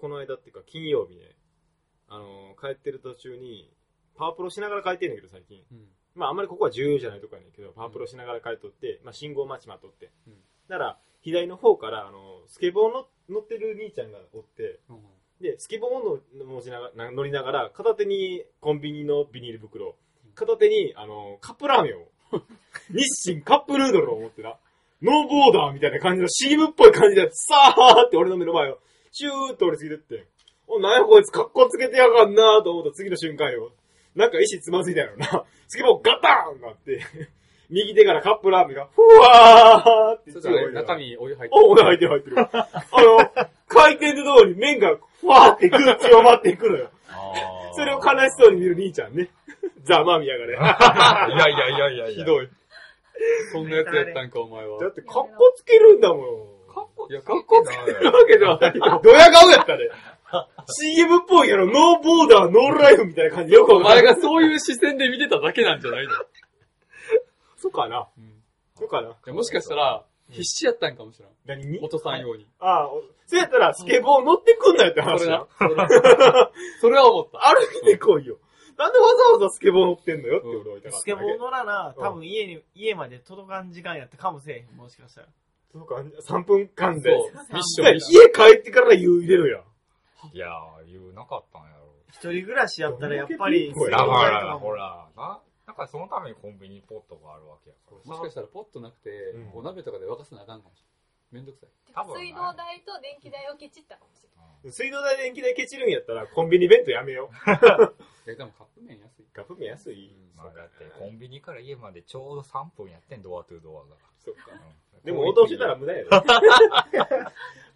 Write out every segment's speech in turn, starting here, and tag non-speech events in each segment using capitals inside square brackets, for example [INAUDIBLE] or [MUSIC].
この間っていうか金曜日ね、あのー帰ってる途中に、パワープロしながら帰ってんだけど最近。うん。まああんまりここは重要じゃないとこやねんけど、パワープロしながら帰っとって、まあ信号待ち待っとって。うんだから、左の方から、あの、スケボーの乗ってる兄ちゃんがおって、うん。で、スケボーをの持ちながら、乗りながら、片手にコンビニのビニール袋、片手に、あの、カップラーメンを、[LAUGHS] 日清カップヌードルを持ってな、ノーボーダーみたいな感じのシームっぽい感じで、さーって俺の目の前を、シューッと俺過ぎてって、お、なんやこいつカッコつけてやがんなーと思った次の瞬間よ。なんか意志つまずいたやろな。スケボーガターンなって、[LAUGHS] 右手からカップラーメンが、ふわーってそしたら中身お湯入ってお、俺入ってる入ってる。[LAUGHS] あの、回転で通り麺がふわーってぐっ強まっていくのよ。[LAUGHS] それを悲しそうに見る兄ちゃんね。ざまみやがね。いやいやいやいやいや。ひどい。そんなやつやったんか、お前は。だってカッコつけるんだもん。いや、かっこつけないそういうわけではないよ。ドヤ顔やったね。CM っぽいやろ、ノーボーダー、ノーライフみたいな感じ。よくおわかんない。前がそういう視線で見てただけなんじゃないの？そうかな。うん。いそうかな。やもしかしたら、必死やったんかもしれん。何？に落とさんように。ああ、おそうやったらスケボー乗ってくんなよってそれ話だな。。それはそれは思った。歩いてこいよ。なんでわざわざスケボー乗ってんのよって俺は言いたかっただけ。スケボー乗らな、うん多分家に、家まで届かん時間やったかもしれへん、もしかしたら。そうか、3分間で。ミッション、家。帰ってから湯入れるやん。いやー、言うなかったんやろ。一人暮らしやったらやっぱり、ほらだかスケボーやら、とほら、な、だからそのためにコンビニポットがあるわけやから。もしかしたらポットなくてうん、お鍋とかで沸かすなあかんかもしれん。めんどくさい。多分な水道代と電気代をケチったかもしれない。水道代電気代ケチるんやったらコンビニ弁当やめよう。[LAUGHS] いや、でもカップ麺安い。カップ麺安い。まあだって、コンビニから家までちょうど3分やってん、ドアトゥドアが。そっか。うんでも応答してたら無駄やで。[LAUGHS]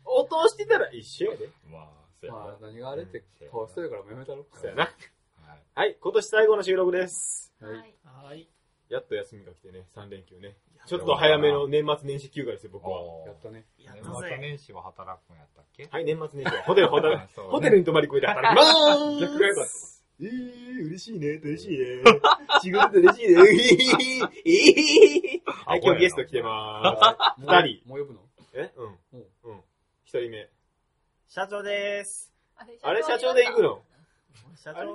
応答してたら一緒やで。まあ、そうやなまあ、何があれって顔してるからもうやめたろ。そうやな。はいはい、今年最後の収録です。はい。やっと休みが来てね、3連休ね。ちょっと早めの年末年始休暇ですよ、僕は。やったね。やっ年末。年始は働くんやったっけ？はい、年末年始はホテル、ホテル [LAUGHS] ホテルに泊まり込いで働きます。[LAUGHS] 逆が良かっえー、嬉しいね、嬉しいね。[LAUGHS] 仕事って嬉しいね。[LAUGHS] えー、えー。はい、今日ゲスト来てまーす。二人。もう呼ぶの？え？うん。うんうん。一人目。社長です。あれ社長で行くの？社長、あれ？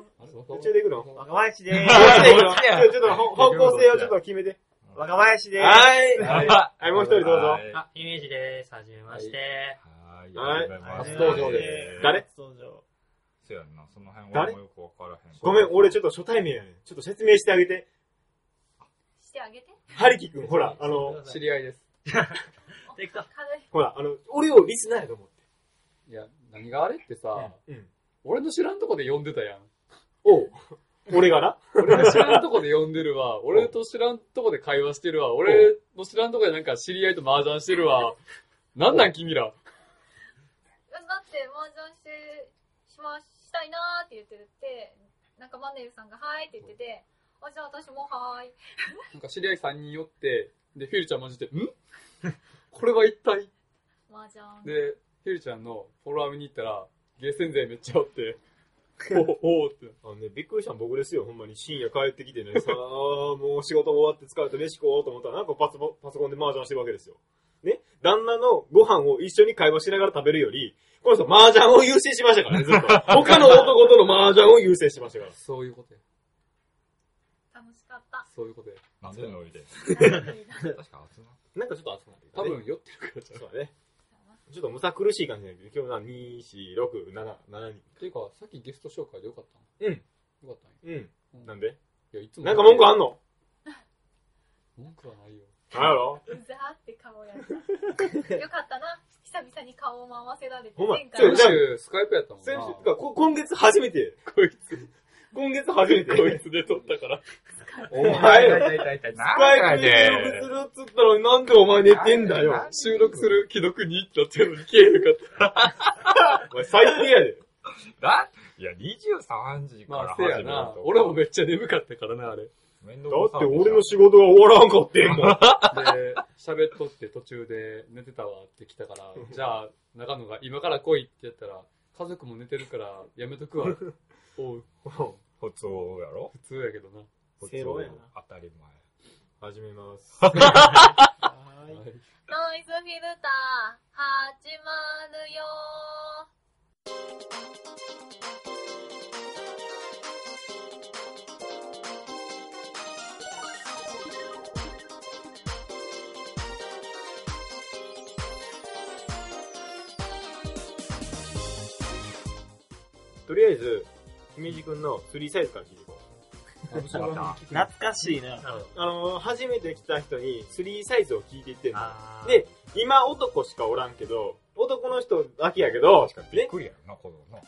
途中で行くの？若林でー [LAUGHS] ちで行くの？どっちょっとほ方向性をちょっと決めて。す。若林でーす。はい。はいはい、もう一人どうぞ。はいあ、イメージです。はじめまして。はい、はい。初登場です誰？初登場。そうやんな、その辺誰？俺もよくわからへん。ごめん、俺ちょっと初対面やねん。ちょっと説明してあげて。してあげて。ハリキ君、ほら、あの、知り合いです。[LAUGHS] ほら、あの、俺をリスナーやと思って。いや、何があれってさ、うん。俺の知らんとこで呼んでたやん。おう。俺がな？俺の知らんとこで呼んでるわ。[LAUGHS] 俺と知らんとこで会話してるわ。俺の知らんとこでなんか知り合いと麻雀してるわ。[LAUGHS] なんなん君ら。だって、麻雀して、しま、したいなーって言ってるって、なんかマネルさんがはーいって言ってて、あ、じゃあ私もはーい。なんか知り合い3人寄って、で、フィルちゃんマジで、ん？これは一体？麻雀。で、フィルちゃんのフォロワー見に行ったら、ゲーセン勢めっちゃおって、[LAUGHS] おおって。あのね、びっくりしたの僕ですよ、ほんまに。深夜帰ってきてね、さあ、もう仕事終わって疲れて飯食おうと思ったら、なんかパソコンパソコンで麻雀してるわけですよ。ね？旦那のご飯を一緒に会話しながら食べるより、この人麻雀を優先しましたからね、ずっと。[LAUGHS] 他の男との麻雀を優先しましたから。そういうことや。楽しかった。そういうことや。なんでノリで。楽確か集まっなんかちょっと熱くなってきたね、多分酔ってるからじゃん。そうだね。ちょっとむさ苦しい感じだけど、今日な、2、4、6、7、7人。ていうか、さっきゲスト紹介でよかったうん。よかったんや。うん。なんで？いや、いつも。なんか文句あんの？[LAUGHS] 文句はないよ。なんやろ？うざーって顔やった。よかったな。久々に顔を回せられて。ほんま前回先ちょじゃあ週、スカイプやったもんな。先週、てかこ今月初めて。こいつ、今月初めて。こいつで撮ったから。お前ら。スカイプで収録するっつったのになんでお前寝てんだよ。収録する既読に行ったっていうのに消えるかった。[LAUGHS] お前最低やで。だいや、23時かまあ、らせや始めるなと。。俺もめっちゃ眠かったからな、あれ。だって俺の仕事が終わらんかってんもん。で、喋っとって途中で寝てたわって来たから、じゃあ、中野が今から来いって言ったら、家族も寝てるからやめとくわ。[LAUGHS] おう、普通やろ？普通やけどな。普通やな当たり前。始めます。[LAUGHS] はーい。はいノイズフィルター、始まるよとりあえず、姫路くんの3サイズから聞いていこ [LAUGHS] 懐かしいな。う。あの、初めて来た人に3サイズを聞いていってんの。で、今男しかおらんけど、男の人だけやけど、ね、びっくりやろな、子供な。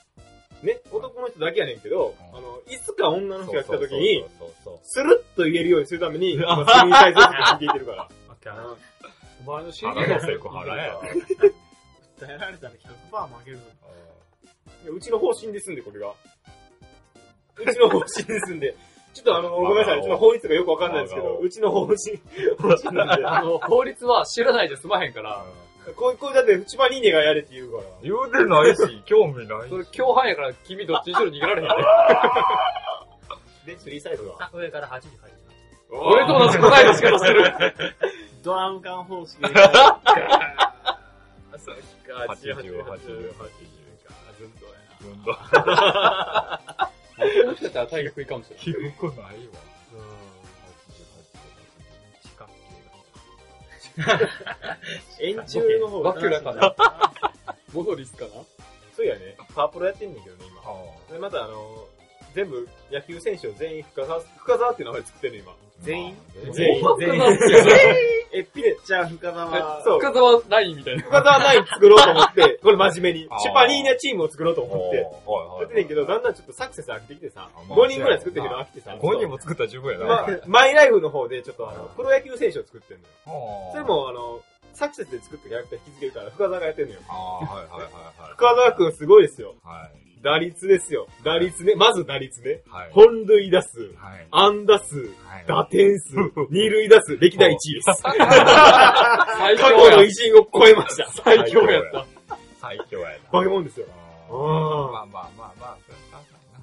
ね、男の人だけやねんけど、うんあの、いつか女の人が来た時に、スルッと言えるようにするために、[LAUGHS] 今3サイズを聞いていってるから。[LAUGHS] お前のそう。CD が腹のセクハラや。訴えられたら100%負けるぞ。いやうちの方針ですんで、これが。うちの方針ですんで。[LAUGHS] ちょっとあの、ごめんなさい。うちの法律がよくわかんないですけど、うちの方針、方針なんで。[LAUGHS] あの、法律は知らないで済まへんから、こう、こうだって、千葉ニーネがやれって言うから。言うてないし、興味ないそれ共犯やから君どっちにしろ逃げられへんで。で、3サイズは。あ、上から8時入り俺と同じ答えの仕方してる。ドラム缶方式で。そっか、80、80、80か。順当や運動。[LAUGHS] もしかしたら体力いいかもしれない。記憶ないわ。円柱の方バキュラかなモドリスかなそうやね。パワープロやってんねんけどね、今。あで、またあの、全部野球選手を全員深沢、深沢っていう名前で。作ってんの、今。全員全員。全員。え、ピレ、じゃあ深沢。そう。深沢ラインみたいな。深沢ナイン作ろうと思って、[LAUGHS] これ真面目に。シュパリーナチームを作ろうと思って。おやってんねんけど、だんだんちょっとサクセス飽きてきてさ、まあ5人ぐらい作ってるけど飽きてさ。5人も作ったら十分やな。まマイライフの方でちょっとあの、プロ野球選手を作ってんのよ。それ、もあの、サクセスで作ったキャラクター引き付けるから、深沢がやってんのよ。ああ、はいはいはいはい。深沢くんすごいですよ。はい。打率ですよ。打率ね。まず打率ね。はい。本塁打数、はい。安打数、はい。打点数、[LAUGHS] 二塁打数、歴代1位です。[LAUGHS] 最過強去のや偉人を超えました。最強やった。最強やな。化け物ですよ。あーうんまあまあまあまあ、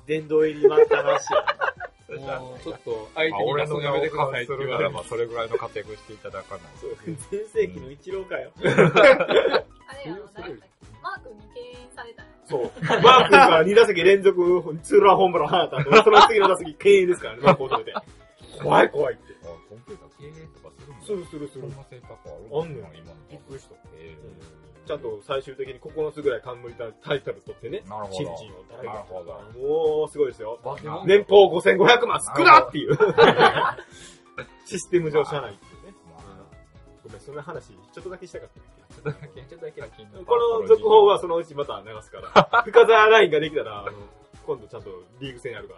殿堂入り待ったなしちょっと、相まあ手に俺のやめてくださいって言われば、それぐらいの活躍していただかないと。全盛期の一郎かよ。あれやろ、マー君に敬遠されたよ。そう。マー君が2打席連続ツーランホームラン放った後、その次の打席敬遠ですからね、マークを止めて。怖い怖いって。あコンピューター経営とかするの？するするするそん。な性格あるあんねん今の。びっくりした。えちゃんと最終的に9つぐらい冠タイトル取ってね。ーなるほど。新人を誰なるか。ほど。もう、すごいですよ。年俸5500万少なっていう。[LAUGHS] システム上社内っていうね。ごめん、そんな話、ちょっとだけしたかったけ？ど。ちょっとだけ、ちょっとだけこの続報はそのうちまた流すから。深沢ラインができたら、あの、[LAUGHS] 今度ちゃんとリーグ戦やるか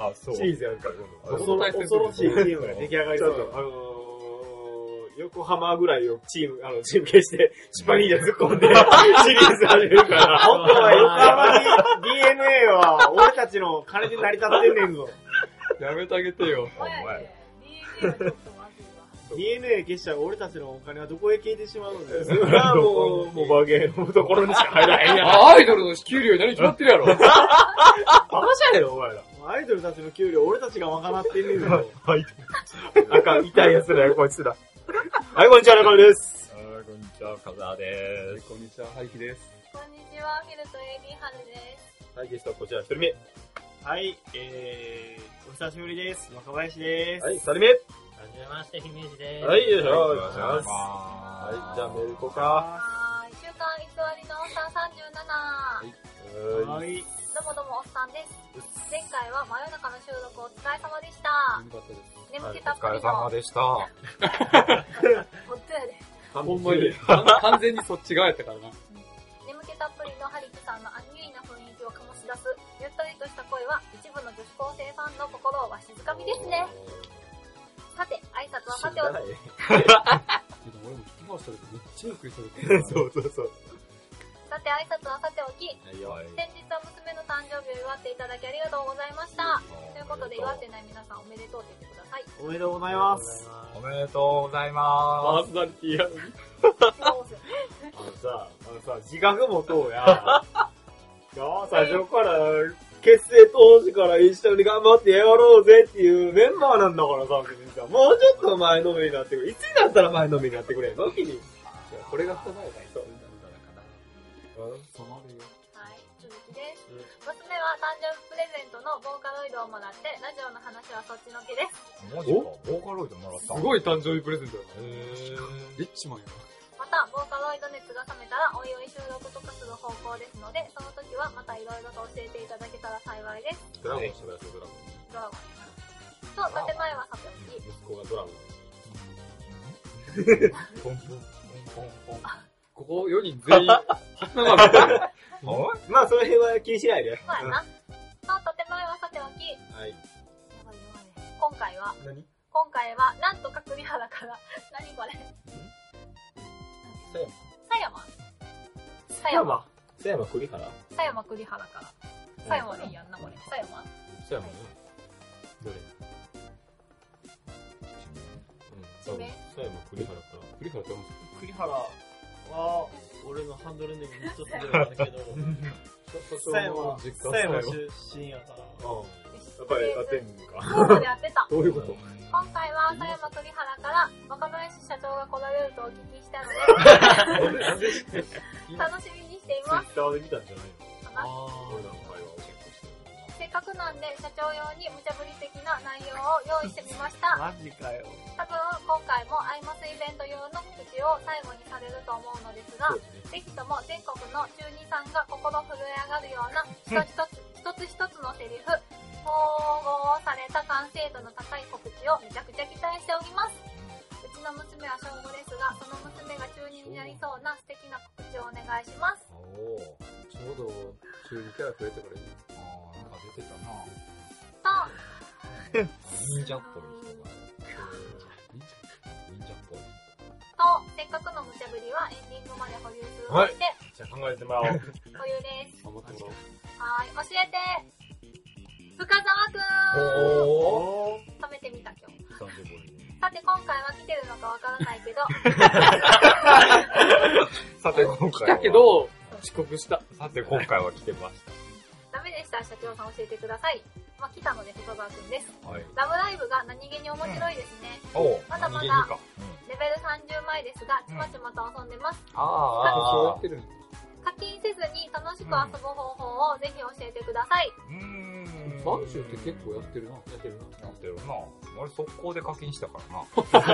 ら。あ、そう。シリーズやるから、今度。恐ろしいチームが出来上がりそうちょっと、あのー、横浜ぐらいをチーム、あの、チーム消して、シュパニーで突っ込んで、[LAUGHS] シリーズ始めるから。本当は横浜に DNA は俺たちの金で成り立ってんねんぞ。やめてあげてよ。おやで、DNA 消したら俺たちのお金はどこへ消えてしまうんだよ。[LAUGHS] それはもう、もうバゲーのところにしか入らへんやん。あ [LAUGHS] アイドルの給料に何決まってるやろ。[LAUGHS] バカじゃねえの、お前ら。アイドルたちの給料俺たちが賄ってんねんぞ。あかん、痛い奴らよ、こいつら。はい、こんにちは、中村です。あーこんにちは、カザでこんにちは、ハイキです。こんにちは、フィルと AD ハルです。はい、ゲストはこちら、一人目。はい、えー、お久しぶりです。若林です。はい、二人目。はじめまして、姫路です。はい、よいしょ。す。お願いします。ははい、じゃあメール行こうか。はーい、週刊偽りのおっさん37。は。はいい。どうもどうもおっさんです。前回は真夜中の収録お疲れ様でした。眠気おたっぷり疲れ様の、でした。ほっとやで。ほほんまに、完全にそっち側やったからな。眠気たっぷりのハリキさんのアンニュイな雰囲気を醸し出す、ゆったりとした声は拶はさておき、俺も聞きましたけど、めっちゃゆっくりする。[LAUGHS] そうそうそう。さて挨拶はさておき、はいよ。はい先日は娘の誕生日を祝っていただきありがとうございました。ということで、祝ってない皆さんおめでとうって言ってください。おめでとうございます。おめでとうございまパーソナリティやのに。あのさ、あのさ、自覚もとうや。[LAUGHS] なあ最初から、結成当時から一緒に頑張ってやろうぜっていうメンバーなんだからさ、君さ、もうちょっと前のめりになってくれ。いつになったら前のめりになってくれんの君。これが二前だそう染まるよ。はい、続きです。娘は誕生日プレゼントのボーカロイドをもらって、ラジオの話はそっちのけです。す。マジか。ボーカロイドもらった。すごい誕生日プレゼントやな。へーリッチマンやまた、ボーカロろいろ熱が冷めたらおいおい収録とかする方向ですので、その時はまたいろいろと教えていただけたら幸いです。ドラゴンしてください、ドラゴン。ドラゴン。と、建前はさておき、息子がドラゴン。ポンポン、ポンポンポン。ここ4人全員、[LAUGHS] まあ、その辺は気にしないで。そうやな。と、建前はさておき、やはい。今回は、何？今回は、なんとか栗原から、何これ？狭山。狭山。狭山。栗原？狭山栗原から。狭山でいいやんな、これ。狭山狭山ね。どれ？うん。狭山栗原から。栗原って思う栗原は、俺のハンドルネーム一つではあるけど、[LAUGHS] 狭山、実狭山出身やから。うん。やっぱり当てんのか。てた。[LAUGHS] どういうこと？今回は狭山栗原から若林社長が来られるとお聞きしたので、[LAUGHS] 楽しみにしています。ツイッターで見たんじゃないのかな俺らの会話をチェックしてせっかくなんで社長用に無茶ぶり的な内容を用意してみました。マジかよ。多分今回もアイマスイベント用の告知を最後にされると思うのですが。ぜひとも全国の中二さんが心震え上がるような一つ一つ一つのセリフ、統合された完成度の高い告知をめちゃくちゃ期待しております。うちの娘は小5ですが、その娘が中二になりそうな素敵な告知をお願いします。おー。ちょうど中2キャラ増えてからいいあー、なんか出てたなと、忍者っぽい人が。忍者っぽい。と、せっかくの無茶ぶりはエンディングまで保留するので、じゃあ考えてもらおう。保留です。頑張ってもらおう。はーい、教えて深澤くんおー。止めてみた今日。さて今回は来てるのかわからないけど、[LAUGHS] さて、今来回は。たけ、ど、遅刻した。さて、今回は来てましダメでしたら社長さん教えてください。まあ、来たので深澤くんです。た。はい。ラブライブが何気に面白いですね。おー。まだまだ。レベル30前ですが、ちまちまと遊んでます。あー。そうやってるん課金せずに楽しく遊ぶ方法をぜひ教えてください。うーん。ファンシュって結構やってるな。やってるな。やってるな。俺速攻で課金したか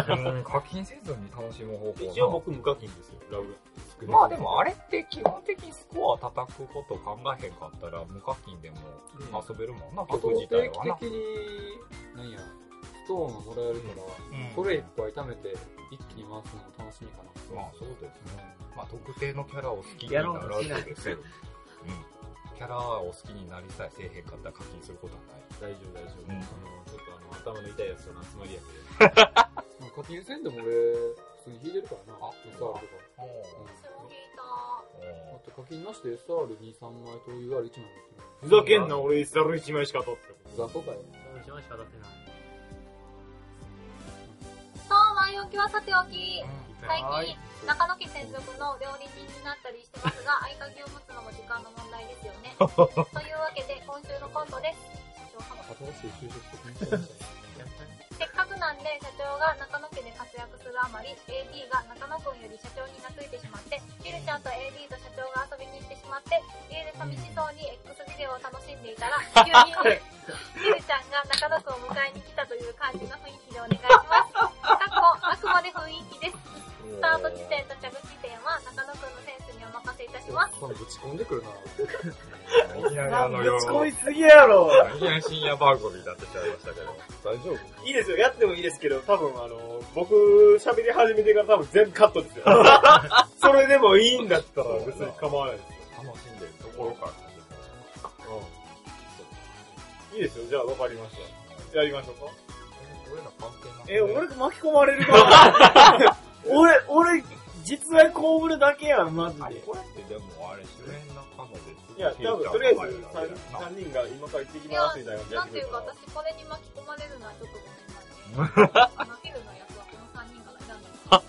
らな。うん、課金せずに楽しむ方法な。一応僕無課金ですよ、ラブ。まあでもあれって基本的にスコア叩くこと考えへんかったら無課金でも遊べるもんな、あと曲自定体はな。期的に、なんや、ストーンがもらえるから、うんそれいっぱい貯めて一気に回すのも楽しみかな。まあそうですね。まあ特定のキャラを好きにならずですよ。うん。キャラを好きになりさえせえへんかったら課金することはない。大丈夫、大丈夫。うんあの、ちょっとあの、頭の痛いやつとの集まりやけまあ課金せんでも俺、普通に引いてるからな。あ SR とか。おー私も聞いた。あと課金なしで SR2、3枚と UR1 枚持ってる。ふざけんな、俺 SR1 枚しか取って。雑魚かよ。一枚しか当たってない。と、前置きはさておき、最はい。近、中野家専属の料理人になったりしてますが、[LAUGHS] 合鍵を持つのも時間の問題ですよね。[LAUGHS] というわけで、今週のコントです。社長様新しい就職先にしたせっかくなんで、社長が中野家で活躍するあまり、AD が中野くんより社長に懐いてしまって、キルちゃんと AD と社長が遊びに行ってしまって、家で寂しそうに X ビデオを楽しんでいたら、[LAUGHS] 急に、キルちゃんが中野くんを迎えに来たという感じの雰囲気でお願いします。かっこ、あくまで雰囲気です。スタート地点と着地点は中野くんのします。このぶち込んでくるな。いきなりあのぶ夜、ち込みすぎやろ。いきなり深夜番組になってちゃいましたけど。大丈夫いいですよ、やってもいいですけど、多分あの、僕喋り始めてから多分全部カットですよ。それでもいいんだったら別に構わないですよ。楽しんでるところから始うん。いいですよ、じゃあ分かりました。やりましょうか。俺ら関係ない。え、俺巻き込まれるか俺、俺、実在こぶるだけやん、マジで。これってでもあれ、主演中野です。いや、多分とりあえず入るだけだよな 3, 人が今から行ってきますみたいななんていうかや私これに巻き込まれるのはちょっとごめんなさいね。あの、フィルの役はこの3人から選んでます。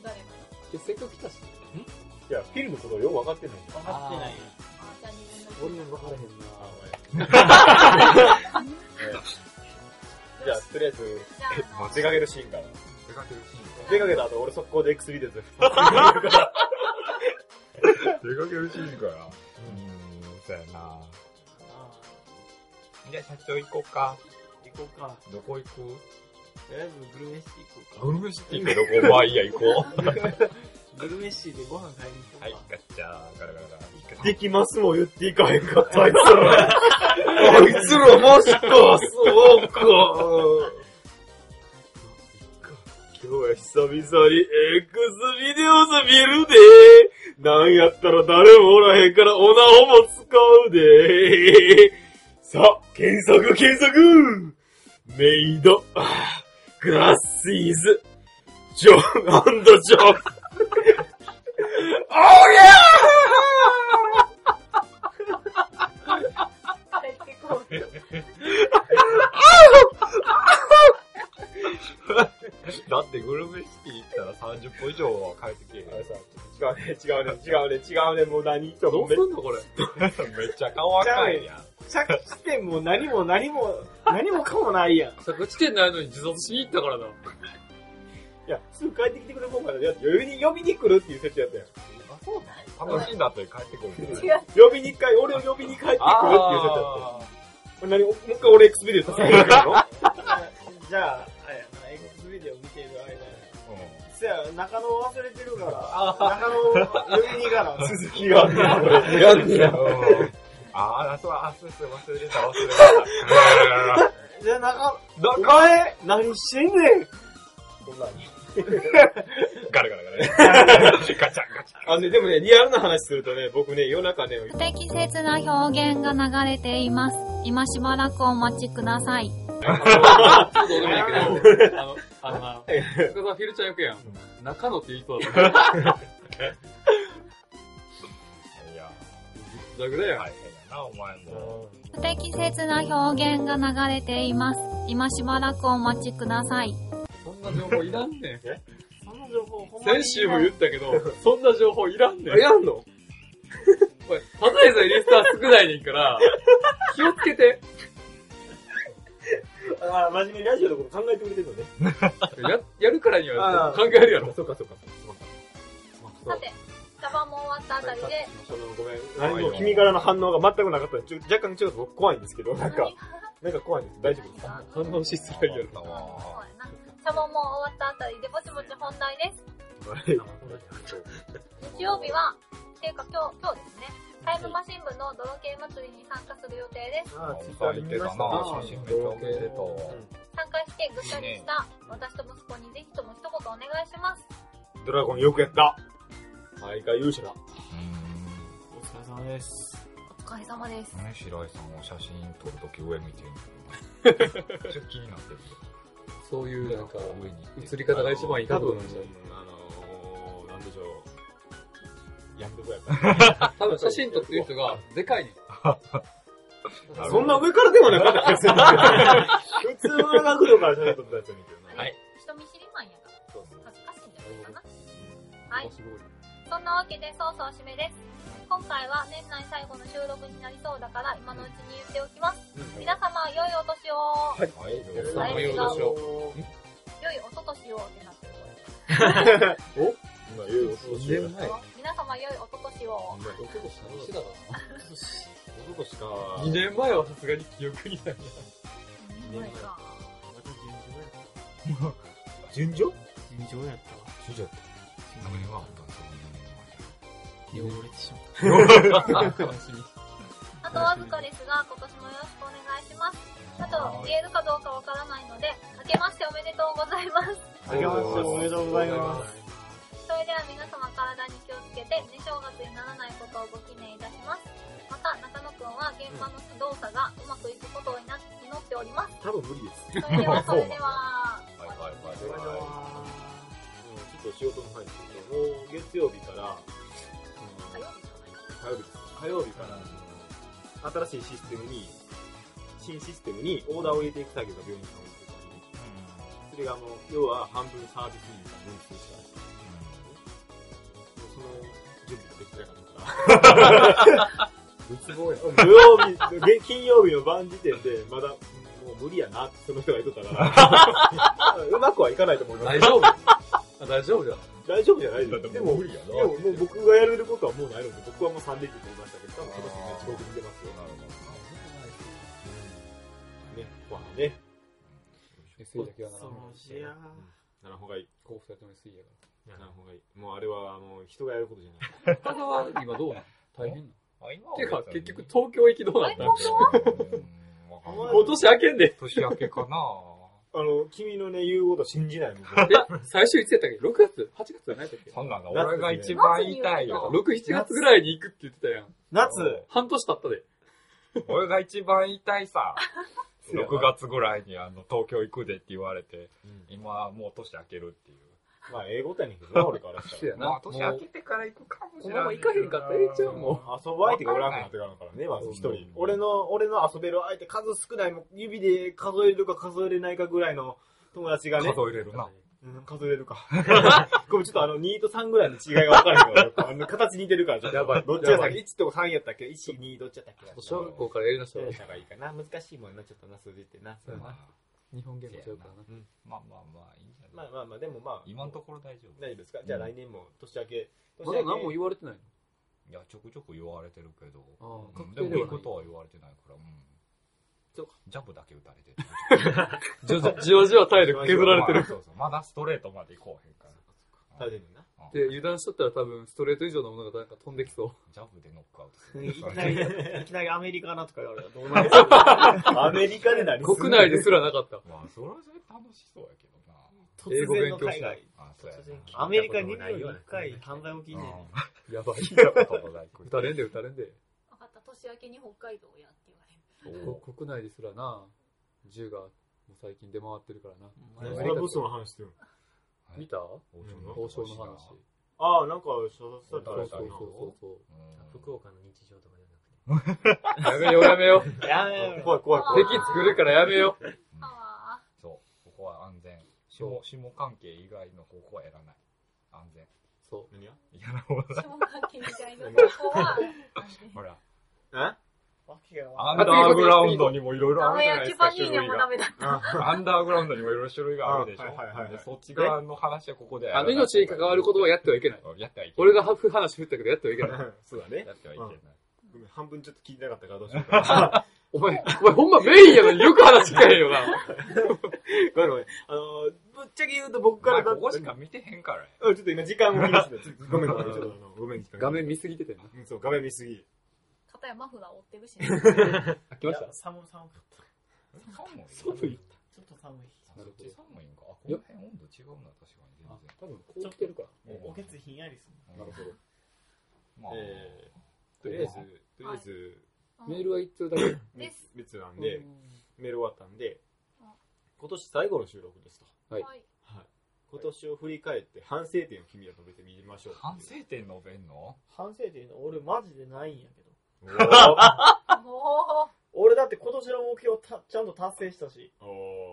誰が結せっかく来たし。いや、フィルのことをよく分かってない。分かってないよ。あ、じゃあ2分の俺も分からへんなじゃあ、とりあえず、じゃあ、あの、出かけるシーンから。出かけるシーン出かけた後、俺速攻で X ビデオで。[LAUGHS] 出かけるシーンから。うーん、そうやなじゃあ社長行こうか。行こうか。どこ行く？りあえずグルメシティ行こうか。グルメシティってどこ？まあいいや、行こう。[LAUGHS] グルメシティでご飯買いに行こうか。はい、ガッチャー、ガラガラガラ。できますも言っていかへんかった、あいつら。[LAUGHS] あいつらマジか、そうか。今日は久々に X ビデオズ見るで。なんやったら誰もおらへんからおなおも使うで。さあ、検索検索メイド、グラスイーズ、ジョンジョン。おーや [LAUGHS] 帰ってこう。[LAUGHS] [LAUGHS] だってグルメシティ行ったら30分以上は帰ってけえへん。あれさ、違うね、違うね、違うね、違うね、もう何どうすんのこれ？[LAUGHS] めっちゃ顔赤いやん。着地点も何も何も、[LAUGHS] 何もかもないやん。着地点ないのに自殺しに行ったからな。いや、すぐ帰ってきてくれるもんから、だって呼びに、呼びに来るっていう設定やったやん。あ、そうなん楽しいんだって帰ってくるん違う。呼びに帰、俺を呼びに帰ってくるっていう設定やったやん。何、もう一回俺 X ビデオさせるからの？じゃあ、そや、中野忘れてるから、中野呼びに行かな。[LAUGHS] 続きがあんねや。ああ、そう、あ、そうそう、忘れてた、忘れてた。じゃあ中、どお前、何してんねんこんなんガラガラガラ。ガチャガチャ。あのね、でもね、リアルな話するとね、僕ね、夜中ね、不適切な表現が流れています。今しばらくお待ちください。ちょっとどうでもいいけど、あの、あのな、深澤フィルちゃんよくやん。中野って言いそうだった。いや、ザグだよ。大変やな、お前も。不適切な表現が流れています。今しばらくお待ちください。そんな情報いらんねん。その情報ほんまに先週も言ったけど、そんな情報いらんねん。やんの？[LAUGHS] おい、ただでさえリスター少ないねんから、気をつけて。あ真面目にラジオのこと考えてくれてるのね。[LAUGHS] や、やるからには考えるやろ。そうかそうか。さて、茶番も終わったあたりで、そのごめん。何も君からの反応が全くなかったちょ若干ちょっと僕怖いんですけど、なんか、なんか怖いんです。大丈夫ですか？反応しづらいやろ。な。茶番も終わったあたりで、ぼちぼち本題です。日曜日は、っていうか今日、今日ですね、タイムマシン部の泥系祭りに参加する予定です。あ、ツイッターでしたな、写真めっちゃ送って参加してぐったりした私と息子にぜひとも一言お願いします。ドラゴンよくやった。毎回勇者だ。お疲れ様です。お疲れ様です。ね、白井さんは写真撮るとき上見てるんだけど。[LAUGHS] ちょっと気になってるそういうなんか、映り方が一番いい多分、角度なんじゃあのー、なんでしょう。やんどこやった。多分写真撮ってる人がでかいねん。[LAUGHS] そんな上からでもなかったですよ。普通の角度から写真撮ったやつ見てるな。はい人見知りマンやから、そうそう恥ずかしいんじゃないかな。はい。そんなわけで、そうそう締めです。今回は年内最後の収録になりそうだから、今のうちに言っておきます。皆様、良いお年を。はい。はいはい、よろしく。良いおととしをってなってる。[LAUGHS] 今言うお年前。皆様、良いおととしを。おととし何してたかなおととしか。[LAUGHS] 2年前はさすがに記憶にないな。年前か。順調尋常やったわ。順調何があったんですか汚れてしまった。悲しみ。あとわずかですが、今年もよろしくお願いします。あと、言えるかどうかわからないので、明けましておめでとうございます。あけましておめでとうございます。それでは皆様体に気をつけて、寝正月にならないことをご記念いたします。また、中野くんは現場の動作がうまくいくことを祈っております。多分無理です。それでは、それでは、はいはいはいはちょっと仕事の範囲ですけど、もう月曜日から、火曜日じゃない火曜日です。火曜日から、新しいシステムに、新システムにオーダーを入れていく作業が病院さんをしてたり、それがあの、要は半分サービス員さん分数しかの準備ができてなかったから。仏望や。土曜日、げ金曜日の晩時点で、まだ、もう無理やなってその人が言っとったから、うまくはいかないと思います。大丈夫あ大丈夫じゃん。大丈夫じゃないです。だってでも、無理やなでももう僕がやれることはもうないので、僕はもう3連休と言いましたけど、多分今年ね、地獄に出ますよ。ね、ご飯ね。水だけはならん恐ろしいやならん方がいい。こう二人とも水やかならん方がいい。もうあれは、もう人がやることじゃない。ら。深川今どうなん大変なあ今はてか、結局東京行きどうなったうんわかんない今年明けんで。年明けかなあの、君のね、言うこと信じないもん。[LAUGHS] で、最初いつやったっけ ?6 月 ?8 月何やったっけ？そんな俺が一番言いたいよ。6、7月ぐらいに行くって言ってたやん。夏半年経ったで。俺が一番言いたいさ。[LAUGHS] 6月ぐらいにあの東京行くでって言われて、うん今もう年明けるっていう。まあ、英語やねんけどな、俺からしたら。まあ年明けてから行くかもしれない。このまま行かへんかったらええちゃうもん遊ぶ相手がおらんくなってからだからね、まず一人。俺の、俺の遊べる相手数少ない指で数えるか数えれないかぐらいの友達がね。数えれるな。うん、数えれるか。[LAUGHS] ごめん、ちょっとあの、2と3ぐらいの違いが分からへんから、あの、形似てるから、ちょっと。やばいどっちが先？やばい ?1 と3やったっけ ?1、2、どっちやったっけ？小学校からやりなさい。やったがいいかな。難しいもんな、ちょっとな、数字ってな。そうやなまあ日本言語ちゃうからな。まあまあまあ、いいんじゃない？まあまあまあ、でもまあ、今のところ大丈夫。大丈夫ですか？じゃあ来年も年明け。年まだ何も言われてないいや、ちょくちょく言われてるけど。でもいいことは言われてないから、うん。そうかジャブだけ打たれてる。じわじわじわ体力削られてる。そうそう。まだストレートまで行こうへんから。食べてるな。で、油断しとったら多分ストレート以上のものがなんか飛んできそう。ジャブでノックアウトする。いきなり、いきなりアメリカなとか言われたらどうなるアメリカで何国内ですらなかった。まあ、それはそれ楽しそうやけどな。英語勉強しない。あ、そうやな。アメリカに2年に1回犯罪起きんねん。やばい。聞いたれんで撃たれんで。分かった、年明けに北海道やって国内ですらな、銃がもう最近出回ってるからな。何それブスの話してる見た？王将の話。ああ、なんか、所属されたらそうそうそうそう。福岡の日常とかじゃなくて。やめようやめよう。やめろ。怖い怖い怖い。敵作るからやめよう。あそう。ここは安全。下、下関係以外の方向はやらない。安全。そ何が？いやなほあ、下関係みたいなここは、ほら。え？アンダーグラウンドにもいろいろあるじゃないですか、種類が。アンダーグラウンドにもいろいろ種類があるでしょ。あはいはいはいそっち側の話はここでう。あの命に関わることはやってはいけない。やってはいけない。俺が話振ったけどやってはいけない。そうだねや。ってはいけない。ごめん、半分ちょっと聞いてなかったからどうしようか。[LAUGHS] お前、お前ほんまメインやのによく話聞かへんよな。ごめんごめん。あの、ぶっちゃけ言うと僕からだここしか見てへんからや。うんちょっと今時間を気にしてた。ちょっとごめんごめん。ちょっとあのごめん、画面見すぎててんな。うんそう、画面見すぎ。片やマフラー折ってるし。[LAUGHS] あ、来ました？寒い寒かった。寒い。寒いちょっと寒い。そっち寒いんか？あ、この辺温度違うな、確かにあ全然。多分こう来てるから。おおけつひんやりする。なるほど。まあ、えー、とりあえず、とりあえず、メールは一通だけ。です。別なんで、うんメール終わったんでうん、今年最後の収録ですと。はいはい。はい。今年を振り返って反省点を君は述べてみましょう。反省点述べんの？反省点の俺マジでないんやけど。俺だって今年の目標たちゃんと達成したし。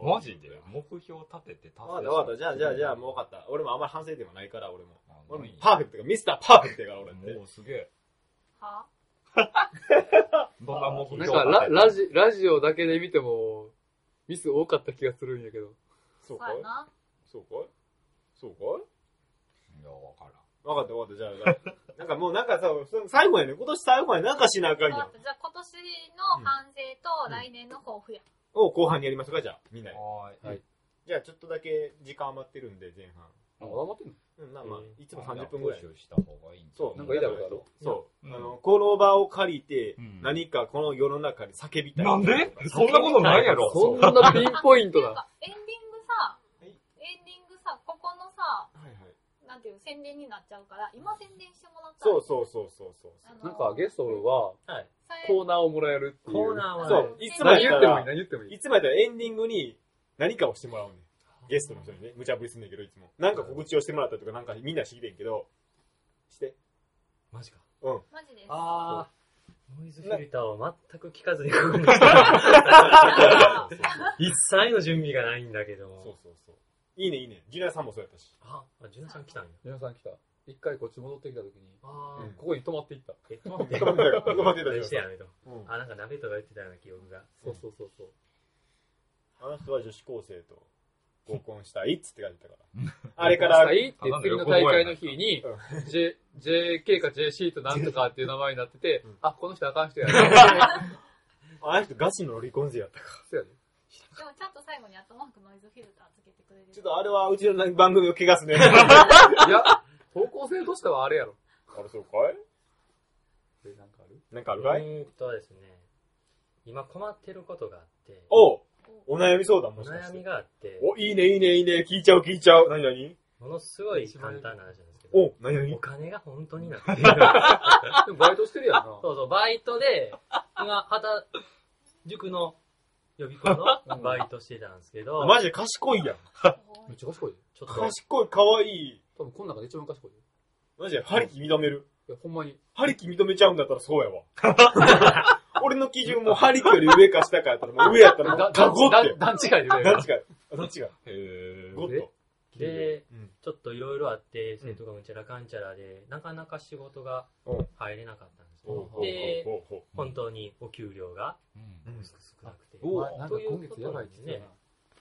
マジで？目標立てて達成わかったわかった。じゃあじゃあじゃあもう分かった。俺もあんまり反省点はないから、俺も。あ俺もパーフェクトが、ミスターパーフェクトやから、俺って。もうすげえ。う、はどんな目標なんかララジ、ラジオだけで見ても、ミス多かった気がするんやけど。そうかい？そうやな。そうかい？そうかい？いや、わからん。分かった分かった。じゃあじゃあ、[LAUGHS] なんかもうなんかさ、そ最後やね。今年最後やね。なんかしなあかんやんじゃあ今年の反省と来年の抱負や。を後半にやりましょうか、じゃあ。みんなで。はーい。はいじゃあちょっとだけ時間余ってるんで、前半。あ、頑張ってんの？うん、まあまあ、いつもまあ30分ぐらい。した方がいいんそう。なんか言いたいことあるそう。うんあの、この場を借りてうん、何かこの世の中に叫びたい。なんで？そんなことないやろ。そんなピンポイントだ。エンディングさ、いエンディングさ、ここのさ、はいはい。なんていう宣伝になっちゃうから、今宣伝してもらったらそうそうそうそうそう。あのなんかゲストはコーナーをもらえるっていう。コーナーは、そう。いつも何言ってもいい、ら、何言ってもいい。いつもやったらエンディングに何かをしてもらうねん。ゲストの人にね、無茶ぶりすんねんけど、いつも。なんか告知をしてもらったりとか、なんかみんなしてきてんけど、して。マジか。うん。マジです。あー。ノイズフィルターを全く聞かずにここに来た一切の準備がないんだけど。そうそうそう。いいねいいね。ジュニアさんもそうやったし。あ、あジュナさん来たんや。皆さん来た。一回こっち戻ってきた時に、あうんここに泊まっていった。ー。え、止まって。止まってたよ止まってたしてやめと。うんあ、なんか鍋とか言ってたような記憶が。そうそうそうそう。あの人は女子高生と合コンしたいっつって書いてたから。[LAUGHS] あれから、いいって次の大会の日に、J、JK か JC となんとかっていう名前になっててうん、あ、この人あかん人やな。[LAUGHS] あの人ガチの離婚勢やったかそうやね。[LAUGHS] でもちゃんと最後にアットマークノイズフィルターつけてくれる。ちょっとあれはうちの番組を汚すね。いや、方向性としてはあれやろ。あれそうかい？え、なんかある？なんかあるかい？うーんとですね、今困ってることがあって、おうお悩み相談おもしかして。悩みがあって、お、いいねいいねいいね。聞いちゃう聞いちゃう。なになにものすごい簡単な話なんですけおど、、なになにお金が本当になってる。でもバイトしてるやんな。そうそう、バイトで、[LAUGHS] 今、はた、塾の予備校のバイトしてたんですけど、マジで賢いやん。めっちゃ賢いよ。ちょっと、賢い、可愛い。多分この中で一番賢いよ。マジで、ハリキ認める。いや、ほんまに。ハリキ認めちゃうんだったらそうやわ。[LAUGHS] 俺の基準もハリキより上か下かやったら、もう上やったらもだうガゴって。段違いでね。どっちか。どっちが。へゴッと。でうん、ちょっといろいろあって、生徒がうんちゃらかんちゃらで、なかなか仕事がうん入れなかったんで本当にお給料が少なくて、お前なんか今月やばいって言って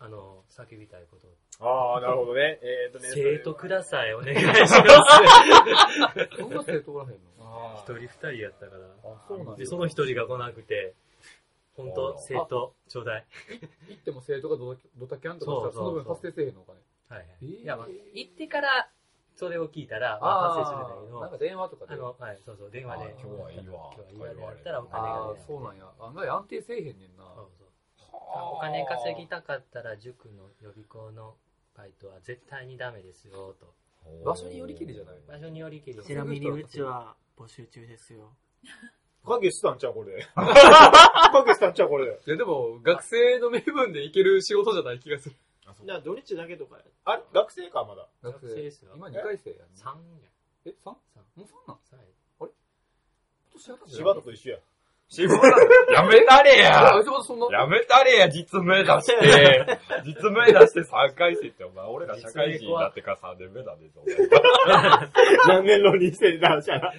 あの、叫びたいことああ、なるほどね。[LAUGHS] えーとね。生徒ください、お願いします。たな。そんな生徒おらへんの？あ一人二人やったから。あ、そうなんやで、その一人が来なくて、本当生徒、ちょうだい。行っても生徒がドタキャンとかしたらその分発生せえへんのお金。はいはい。や、まあ、行ってから、それを聞いたら、まあ、発生するんだけど、なんか電話とかで。あの、はい、そうそう、電話で。あ今日はいいわ今日はいいわでやったらお金がああ出。そうなんや。案外安定せえへんねんな。そうそう。お金稼ぎたかったら、塾の予備校のバイトは絶対にダメですよ、と。場所によりきりじゃない場所によりきり。ちなみにうちは募集中ですよ。[LAUGHS] 影したんちゃうこれ。[LAUGHS] 影したんちゃうこれ。いやでも、学生の身分で行ける仕事じゃない気がする。じゃあ土日だけとかやあれ？学生か、まだ。学生ですよ。今2回生やん。3や。え、3? 三もう3なん？三や今年柴田と一緒や。やめたれいや、やあいつもそんな。やめたれや、実名出して。実名出して3回生って、お前、俺ら社会人になってから3年目だね、ぞ。[LAUGHS] 何年浪人してたんじゃな。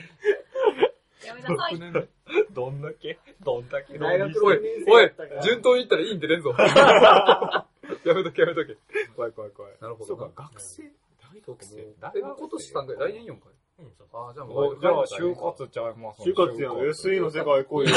やめなさい。6年目どんだけ？どんだけ？大学おい6年生おいやったから、順当に行ったらいいんでれんぞ。[LAUGHS] やめとけやめとけ。怖い怖い怖い。なるほどな。そうか、学生？そうか、もう。え、今年3回、来年4回。うん、そうああ、じゃあもおう。じゃあ、就活ちゃいます就活やん。SE の世界来いよ。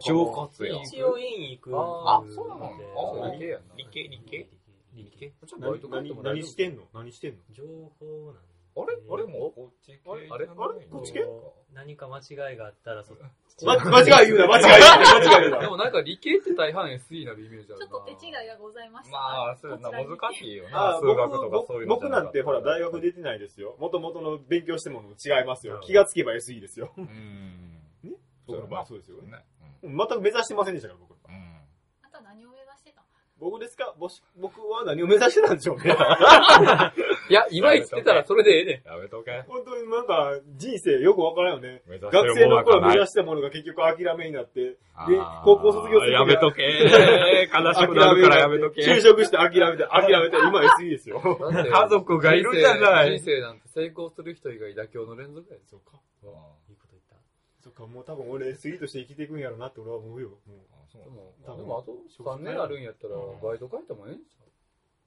就活やん。一応院行く。あそうなのであ理系やんな。理系理系理系？ちょっとバイト帰って何してんの？何してんの？情報なんで。あれ？あれも？うこっち系あれ？あれ？こっち系？何か間違いがあったらそ、[LAUGHS] ま、間違い言うな、[LAUGHS] 間違い言うな、間違い言うな。でもなんか理系って大半 SE になるイメージあるな。ちょっと手違いがございました。まあ、そういうのこちらに難しいよあな。あ数学とか僕そういうのじ僕なんてほら、大学出てないですよ。もともとの勉強してもの違いますよ気がつけば SE ですよ。うん。ね？そうまあそうですよ。ね。全く目指してませんでしたから、僕。うん。うんあとは何を目指してたの僕ですか？ぼし僕は何を目指してたんでしょうね。[LAUGHS] いや、今言ってたらそれでええねん。やめとけ。本当になんか、人生よくわからんよね。学生のの頃目指したものが結局諦めになって、で高校卒業するやめとけ。[LAUGHS] 悲しくなるからやめとけ。就職して諦めて、諦めて、今 SE ですよ。家族がいるじゃない人生なんて成功する人以外妥協の連続やでそうか。うんいいこと言った。そっか、もう多分俺 SE として生きていくんやろなって俺は思うよ。そうでも、多分でもあと3年あるんやったらうん。バイト変えてもええんち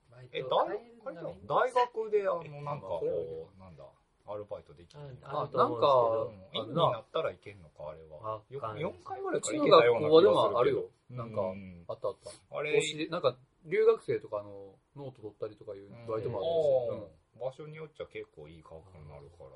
バイえ、ト大学大学で、あの、なんかこう、なんだ、アルバイトできるのあゃうなんかうん、院になったらいけんのか、あれは。よわかんない4回ぐらうちいからいの学けたような校はで気がするけど。もあるよ。なんか、うん。あったあった。あれ、なんか、留学生とかのノート取ったりとかいうバイトもあるし。うん。場所によっちゃ結構いい価格になるから。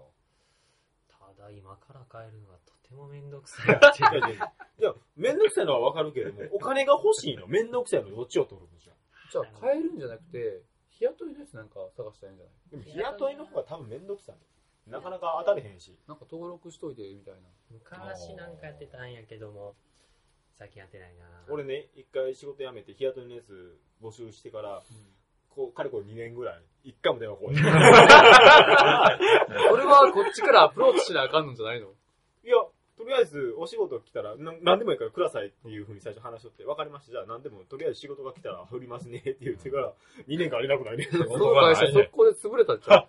ただ今から帰るのがとてもめんどくさいっていういやめんどくさいのはわかるけれども、お金が欲しいの、めんどくさいのどっちを取るのじゃん。じゃあ変えるんじゃなくて、日雇いのやつなんか探したらいいんじゃないでも日雇いの方が多分めんどくさい。なかなか当たれへんし。なんか登録しといてみたいな。昔なんかやってたんやけども、最近やってないな俺ね、一回仕事辞めて日雇いのやつ募集してから、こう、かれこれ2年ぐらい、一回も電話来い。[LAUGHS] それはこっちからアプローチしなあかんのじゃないの？りあえずお仕事来たら、な何でもいいからくださいっていうふうに最初話しとって、わかりました。じゃあ何でも、とりあえず仕事が来たら振りますねって言ってから、2年間ありなくないね。その会社速攻で潰れたんちゃ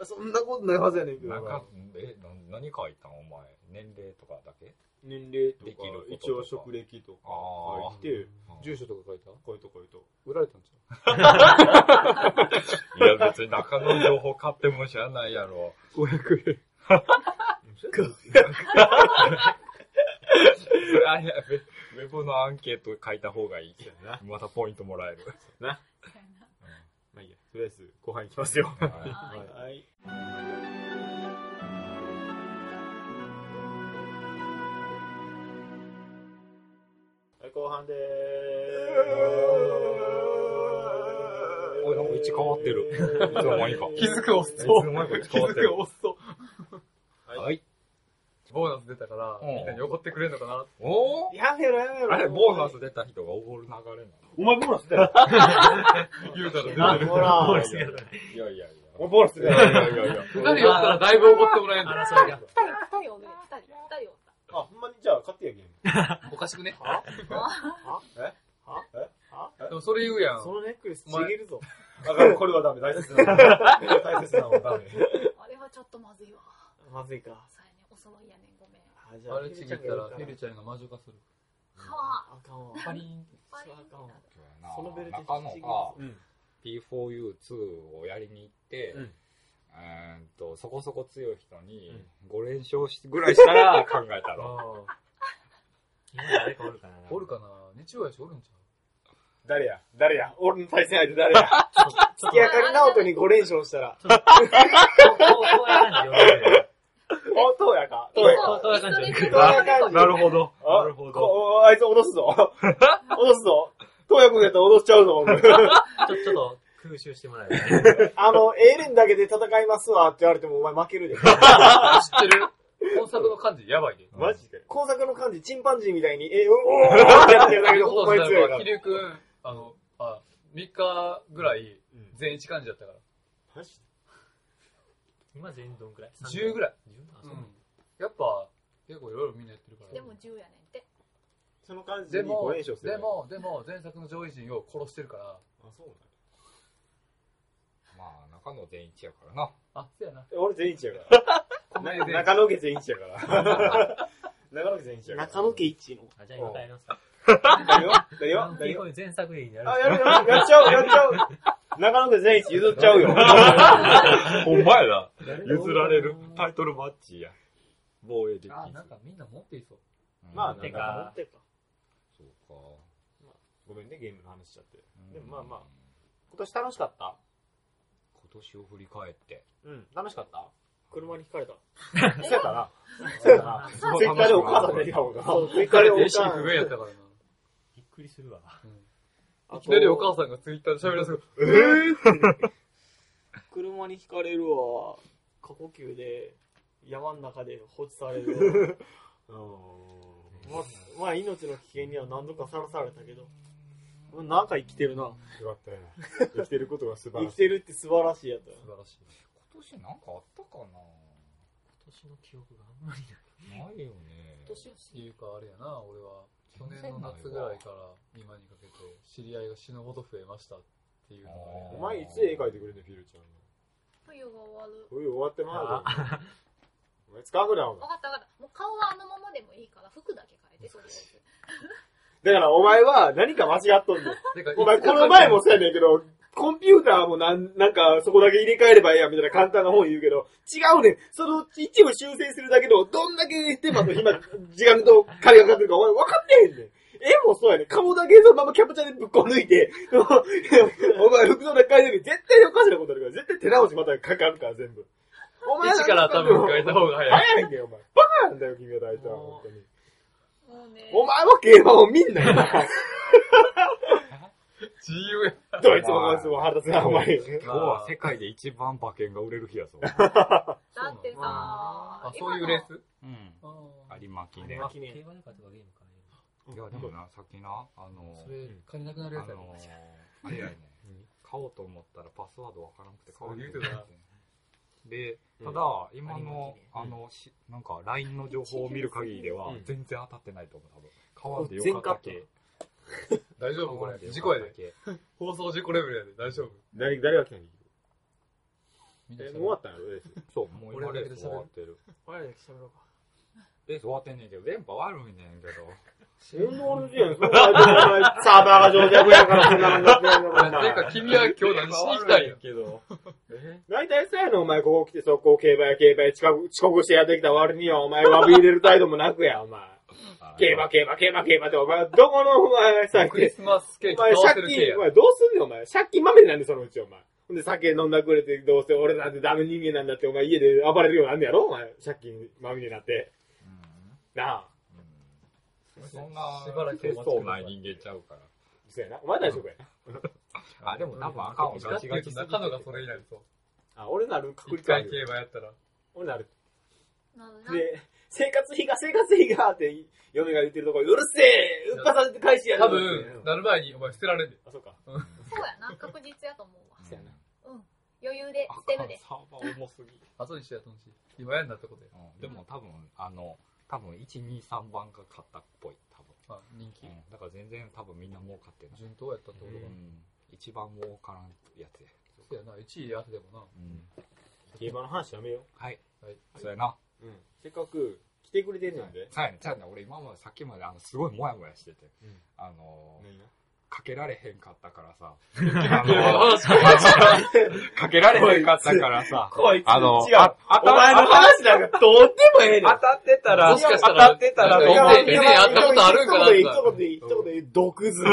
う？[LAUGHS] そんなことないはずやねんけどなんかな。、え、な何書いたん？お前。年齢とかだけ？年齢とかできることとか、一応職歴とかあ書いて、住所とか書いた？こういうとこういうと。売られたんちゃ [LAUGHS] いや、別に中の情報買っても知らないやろ。う ?500 円。それあれやべ、ウェブのアンケート書いた方がいい。またポイントもらえる。まあいいや。とりあえず、後半いきますよ。はいはい後半でおい、なんか位置変わってる。[LAUGHS] いつの間にか。気づく押すいつと。の間にか位置気づく変わってる。押すと。はい。ボーナス出たから、うんみんなに怒ってくれるのかなおー？やめろやめろ。あれ、ボーナス出た人がおごる流れなのお前ボーナスだよ。[LAUGHS] 言うたら出てる。なほらボーナスがないいやいやいや。お前ボーナスだいよ。やいやいやいや。二人寄ったらだいぶ怒ってもらえんの。争いが。二人、二人おるね。二人、二人おった。あ、ほんまにじゃあ、買ってやゲーム。おかしくね？は？え？は？え？は？でもそれ言うやん。そのネックレスちげるぞ。あかん、これはダメ。大切なの。大切なのはダメ。あれはちょっとまずいわ。まずいか。さやね、お揃いやねん、ごめん。あ、じゃあれちぎったら、フィルちゃんが魔女化する。はわ。あかんわ。パリーンって。パリンってなるそのベルト中野がうん。P4U2 をやりに行って、うんえーっと、そこそこ強い人に5連勝しぐらいしたら [LAUGHS] 考えたの。今誰かおるかなおるかな日曜やしおるんちゃ誰や？誰や？俺の対戦相手誰や？月明かり直人に5連勝したら。こうこうや感じ呼んでる。お、とうやかとうこやか。うこうや感じ呼んでる。どうや感じなるほど。あなるほど。こあいつ脅すぞ。[LAUGHS] 脅すぞ。とうやくんやったら脅しちゃうぞ、僕。[LAUGHS] ちょ、ちょっと空襲してもらえる。[LAUGHS] あの、エーレンだけで戦いますわって言われてもお前負けるで。う知ってる本作の感じやばいで。マジで工作の感じ、チンパンジーみたいに、え、うおーってやってるだけでほんまに強いからキ。リュウくん、あの、あ、3日ぐらいうん全一感じだったから。マジ今全員どんくらい？10ぐらい。10あ、う。そうんやっぱ、結構いろいろみんなやってるから。でも10やねんって。その感じにでも5連勝する。で、も、でも、前作の上位陣を殺してるから、あ、そうなんまあ、中野全一やからな。あ、そうやな。や俺全一やから。[LAUGHS] 中野家全一やから。[LAUGHS] 中野家全一やから。中野家一の。あ、じゃあ今帰りますか。[LAUGHS] 何よ？何よ？何よグ全作品になる。あ、やるやる、やっちゃう、やっちゃう。中野家全一譲っちゃうよ。[LAUGHS] ほんまやな。譲られるタイトルマッチや。防衛できあ、なんかみんな持っていそう。まあ、てなんか、か持ってるか。そうか。ごめんね、ゲームの話しちゃって。うんでもまあまあ。今年楽しかった？今年を振り返って。うん、楽しかった？車に引かれた。[LAUGHS] そうやったな。[LAUGHS] そうやったな。ツイッターでお母さん出てたもんな。そう、追加でおレシーかんフ上やったからな。びっくりするわ。あいきなりお母さんがツイッターで喋り出す。[LAUGHS] 車に引かれるわ。過呼吸で、山の中で放置されるわ。[LAUGHS] まあ、まあ、命の危険には何度かさらされたけど、なんか生きてるな。よかったよ。生きてることが素晴生きらしい。てるって素晴らしいやったよ。素晴らしい。今年なんかあったかな？今年の記憶があんまりない。ないよね。年をっていうか、あれやな、俺は、去年の夏ぐらいから今にかけて、知り合いが死ぬほど増えましたっていうのがねお前いつ絵描いてくれんねん、フィルちゃんの。冬が終わる。冬終わってまうで。お前使うぐらいおかったわかった。もう顔はあのままでもいいから、服だけ変えて、とりあえず。[LAUGHS] だからお前は何か間違っとんねん。[LAUGHS] てかお前この前もそうやねんけど、コンピューターもなん、なんか、そこだけ入れ替えればいいや、みたいな簡単な本言うけど、違うねん。その一部修正するだけの、どんだけ手間と暇、時間と金がかかってるか、お前分かってへんねん。絵もそうやねん。顔だけそのままキャプチャーでぶっこ抜いて、[LAUGHS] お前服装だけ変えてる絶対おかしなことあるから、絶対手直しまたかかるから、全部。お前一から多分変えた方が早い。早いんだよ、お前。バカなんだよ、君は大体、本当に。お前は競馬を見んなよ、[LAUGHS] 自由や。どいつもこいつも腹立つな、お前。今日は世界で一番馬券が売れる日やぞ。[LAUGHS] だってさ、あ、そういうレース？うん。あ有馬記念。い有馬記念競馬で買った方がゲーム買える。や、でもな、さっきな、あの、それ、金なくなるやつやろ。あれやね、買おうと思ったらパスワードわからなくて買そうえ言うてで、ただ、今の、あの、しなんか、LINE の情報を見る限りでは、全然当たってないと思う、多分。買わんでよかったけ。大丈夫？これ。事故やで。放送事故レベルやで。大丈夫？誰、誰が来たんな喋るもう終わったんやろ、レース。そう、もう今レース終わってる。俺らだけ喋ろうか。レース終わってんねんけど、電波悪いねんけど。そんな俺じゃん。そんな、サーバーが上弱やからそんなの [LAUGHS] なってんのかてか、君は今日何しに来たんや？けど。大体そうやの、お前、ここ来て速攻競馬や競馬や遅刻遅刻してやってきた割には、お前、詫び入れる態度もなくや、お前。競馬、競馬、競馬、競馬って、お前、どこのお前さ、クリスマスケーキお前借金、お。前どうすんねんお前。借金まみれなんでそのうちお前。ほんで酒飲んだくれて、どうせ俺なんてダメ人間なんだって、お前家で暴れるようになんねやろお前。借金まみれになって。なあ。うんそんなしばらくお待ちテストない人間ちゃうから。そうやな。お前大丈夫やな。あ、でも多分あかんわ。ガチガチ中野がそれになると。あ、俺なる確一回率あるよ。競馬やったら。俺なる。なるほどな。で、生活費が、生活費がって、嫁が言ってるところ、うるせえうっかさせて返しやる多分、なる前にお前捨てられんで。あ、そうか。そうやな。確実やと思うわ。[LAUGHS] そうやな。余裕であ捨てるで。サーバー重すぎ。後にしてやってほしい。今やんなったことや。うんでも多分、あの、多分1、2、3番が勝ったっぽい。多分。まあ、人気う。んだから全然多分みんな儲かってない。順当やったってことが。うん。一番儲からんやつや。そうやな、1位当てでもな。うん。競馬の話やめよはい。はい。そうやな。う。うん。せっかく来てくれてんねんで。さやね、さやね、俺今までさっきまであの、すごいモヤモヤしてて。うんあのー、かけられへんかったからさ。[LAUGHS] かけられへんかったからさ。こいつ、あの、違う。あお前の話なんかどうでもええねん。当たってたら、もしかしたら当たってたら、なんか以前以前やったことあるんかな一言でいい、一言で毒図が。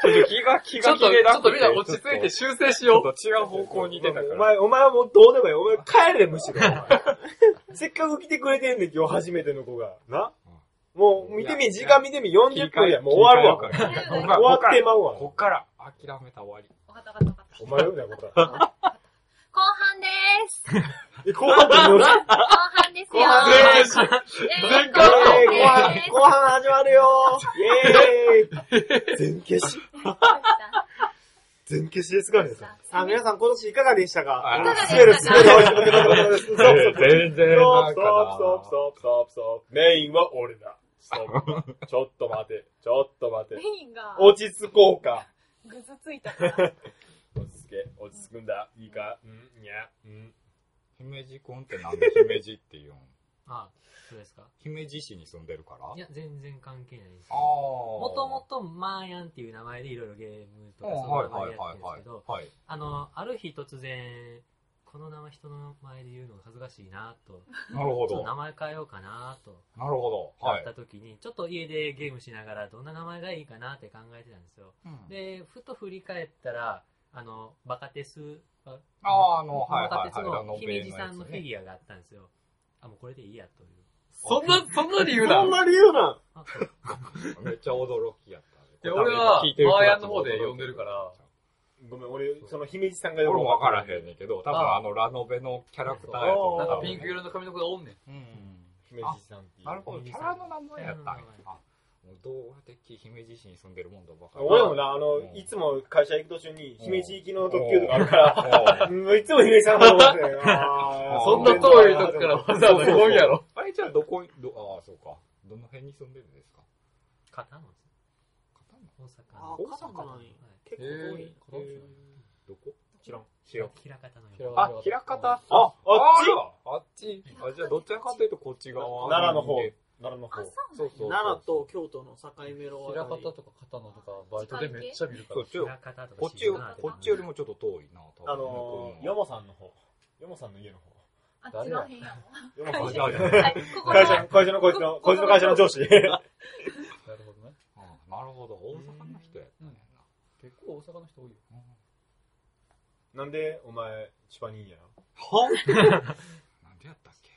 ちょっと気が、気がちょっと、ち気でなくてょっとみんな落ち着いて修正しよちょっと違う方向に出たから。お前、お前はもうどうでもいい。お前帰れ、むしろ。せっかく来てくれてんねん、今日初めての子が。なもう、見てみ、時間見てみ、40分や。もう終わるわ。こ終わってまうわ。こっから、諦めた終わり。わかったわかったわかった。お前よ、なことは。後半でーす。え [LAUGHS] 後半ってどう後半ですよ。後半ですえーえー後半後半、で後半始まるよイェーイ全消し全消しですかねさあ、皆さん今年いかがでしたか？あいかがでした滑る、滑る、滑る、ストップ、ストップ、ストップ、ストップ、ストップ、ストップ。メインは俺だ。ストップ。ちょっと待て、ちょっと待てメ。インが落ち着こうか。ぐずついたから。落ち着け、落ち着くんだ。いいか？うん、いや、うん。姫路くんってなんで姫路って言うんあ、そうですか姫路市に住んでるから？いや、全然関係ないです。ああ。もともとマーヤンっていう名前でいろいろゲームとかそはいの名前はいはいでやってるんですけど、はい。あの、ある日突然、この名前人の前で言うのが恥ずかしいなと、なるほど。名前変えようかなと、なるほど。はいなった。時に、ちょっと家でゲームしながらどんな名前がいいかなって考えてたんですよ。うんで、ふと振り返ったら、あの、バカテス、バああ、あの、はいバカテスの姫路さんのフィア。ギュアがあったんですよ。あ、もうこれでいいやという。そんな、そんな理由なのそんな理由なん？[LAUGHS] めっちゃ驚きやった。いや俺はマーヤンの方で呼んでるから。ごめん、俺、その姫路さんが俺も分からへん。んねんけど、多分ああのラノベのキャラクターやと思う。なんかピンク色の髪の子がおんねん。うん。姫路さんっていう。なるほど、キャラの名前やったんやキャラの名前。あ、もう動画的姫路市に住んでるもんだばかり。俺もな、あのうん、いつも会社行く途中に、姫路行きの特急とかあるから、[LAUGHS] いつも姫路さんだと思って。そんな遠いとこからわざわざ来んやろ。あれじゃあどこに、どああ、そうか。どの辺に住んでるんですか？片野です大阪の。あ、肩もな結構遠い。えーどこ？知らん。知らん。平方の平よ。あ、平方。あ、あっあっち？あ、じゃあどちらかというとこっち側。奈良の方。奈良のあ、方。そうそう。奈良と京都の境目の。平方とか片野とかバイトでめっちゃ見るから。こっちよ、こっちよりもちょっと遠いな、多分。あのー、ヨモさんの方。ヨモさんの家の方。あっちの辺や？ヨモさん。会社の、会社のこいつの、こいつの会社の上司。[LAUGHS] なるほどね。あなるほど、大阪の人やったんや結構大阪の人多いよ。な。なんで、お前、チパニーや？は？[LAUGHS] なんでやったっけ？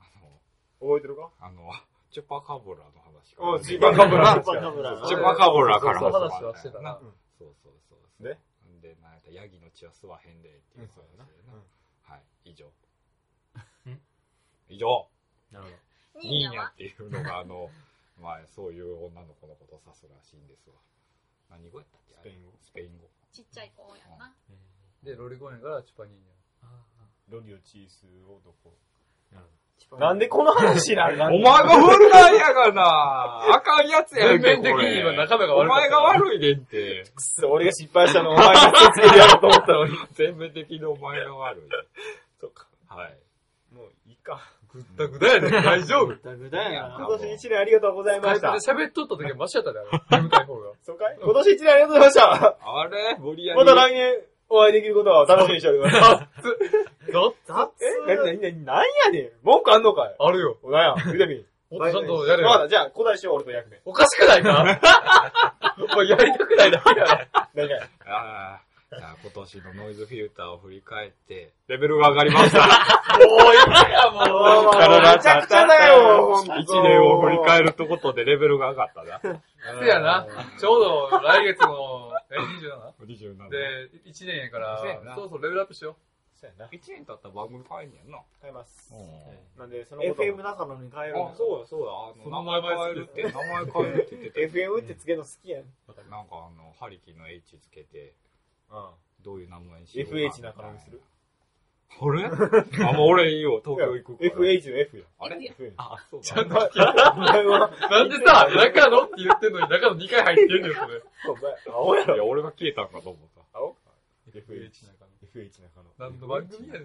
あの、覚えてるか？あの、チュパカブラの話おから。チュパカブラ。チュパカブラチュパカブラからそうそう始ま話はしてたなそうそうそうそう。で？で、なんやったヤギの血は吸わへんでっていうそうやな。はい、以上。以上。なるほど。ニーニャっていうのが、あの、まあ、そういう女の子のことを指すらしいんですわ。何語やったっけ？スペイン語。スペイン語。ちっちゃい子やな。えで、ロリゴンやからチュパニーニーあロリオチースをどこ？ーなんでこの話になる [LAUGHS] お前が古なんやがなあかんやつャ。やんけ全面的に今仲間がお悪かった。前が悪いねんって。くそ、俺が失敗したのをお前がつけてやろうと思ったのに。[LAUGHS] 全面的にお前が悪い。[LAUGHS] そうか。はい。もういいか。ぐったぐだやね大丈夫ぐだぐだやな。今年一年ありがとうございました。喋っとった時はマシやったで、あれ。眠たい方が。そうかい今年一年ありがとうございました。あれ無理やり。また来年お会いできることを楽しみにしております。ど [LAUGHS] えなになになんやねん文句あんのかいあるよ。おなんや、見てみ。[LAUGHS] もっとちゃんとやれよ。わかった、じゃあ、古代史は俺と役目。おかしくないか？[LAUGHS] お前やりたくないだけやろ。何がああ。[LAUGHS] じゃあ今年のノイズフィルターを振り返って、レベルが上がりました。もういいや、もう。めちゃくちゃだよ、ほんと一年を振り返るってことでレベルが上がったな。せやな。ちょうど来月の、え、27? 27。で、1年やからそうやな、そうそうレベルアップしよそうやな。1年経ったら番組変えんねやんな。買います。うなんで、その FM 中野に変えるあ、そうや、そうや。あその、の名前変えるって、名前変えるって言ってた。[LAUGHS] FM ってつけるの好きやん。なんかあの、ハリキの H つけて、うん。どういう名前にしようか FH 中野にする。あれ？あ、もう俺いいよ、[LAUGHS] 東京行くから。FH の F や。あれ？F あ、そうちゃんと。[LAUGHS] なんでさ、中野って言ってんのに中野2回入ってんねん、それ。お前、青やろ。いや、俺が消えたんかと思った。青 FH 中 FH 中野。何の番組やねん。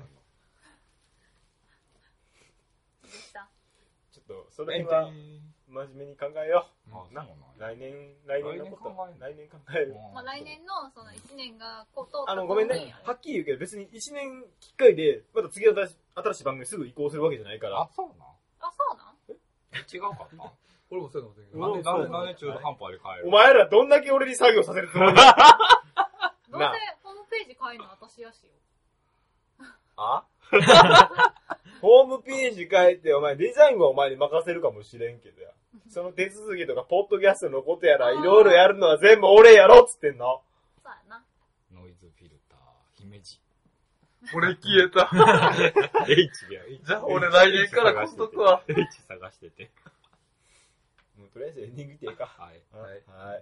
でした？ちょっと、その辺は、真面目に考えようなんやう。来年、来年のこと来年考える。来年考える。まあ来年のその1年がこう通ったあの、ごめん。ねはっきり言うけど、別に1年きっかりで、また次の新し新しい番組すぐ移行するわけじゃないからあ、。そうなん？あ、そうなん？違うかった？[LAUGHS] 俺もそうかもしれんけど。なんで、なんで、なんで中途半端で変える？お前らどんだけ俺に作業させるつもりだどうせなホームページ変えるの私やしよ。[LAUGHS] あ？ホームページ変えて、お前デザインはお前に任せるかもしれんけどや。その手続きとか、ポッドキャストのことやら、いろいろやるのは全部俺やろっつってんの。そうやな。ノイズフィルター、姫路。俺消えた。H や。じゃあ俺来年からこんとくわ。H 探してて。もうとりあえずエンディングいっていいか。はい。はい。はい。はい、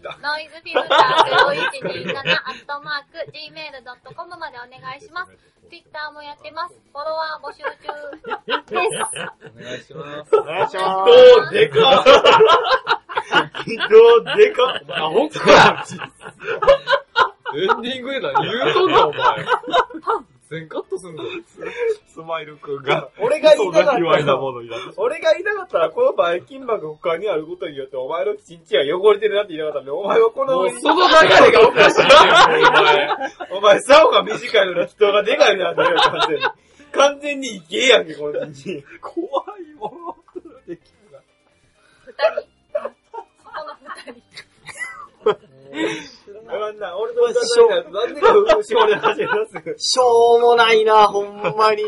ノイズフィルター0127アットマーク gmail.com までお願いします。Twitter もやってます。フォロワー募集中。[LAUGHS] です。お願いします。お願いしまどうでかどうでかあ、ほんかエンディングで何言うとんだ、お前。全カットすんぞ。[LAUGHS] スマイルくんが、俺が言いたかったそんな卑猥なのものになってしまう俺が言いたかったら、このバイキンマンが他にあることによって、お前のチンチンが汚れてるなって言いたかったんで、お前はこのもう、その流れがおかしいお前。お前、竿が短いのに人がでかいなって言うよ、完全に。完全にイケやんけ、このチンチン。怖いもの。できるが二人そこの二人。[LAUGHS] あんな、俺と私はなんでか後ろで走り出す。しょうもないな、ほんまに。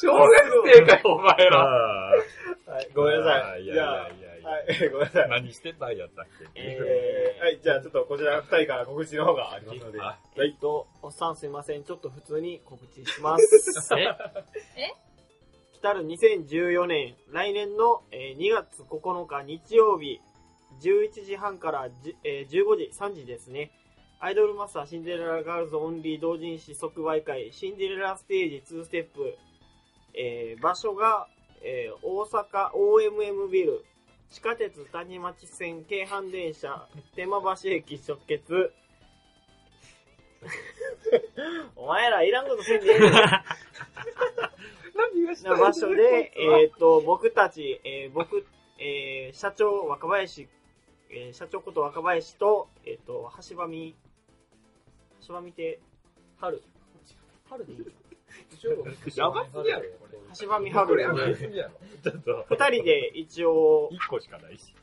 小学生かよ、お前ら。はい、ごめんなさい。いや。はい、ごめんなさい。何してたんやったっけえー、はい、じゃあちょっとこちら二人から告知の方がありますので。はえっと、おっさんすいません。ちょっと普通に告知します。[LAUGHS] え？え？来たる2014年、来年の、えー2月9日日曜日、11時半からじ、えー15時、3時ですね。アイドルマスターシンデレラガールズオンリー同人誌即売会シンデレラステージ2ステップ、えー場所が、えー大阪 OMM ビル、地下鉄谷町線京阪電車、天満橋駅直結。[LAUGHS] お前らいらんことせんでええ場所で、えっ、と、僕たち、えー僕、えー社長若林、えー社長こと若林と、えっ、と、橋場み、橋場みて、春。春でいいやばすぎやろ、橋場み春で。ちょっと、二人で一応、一個しかないし。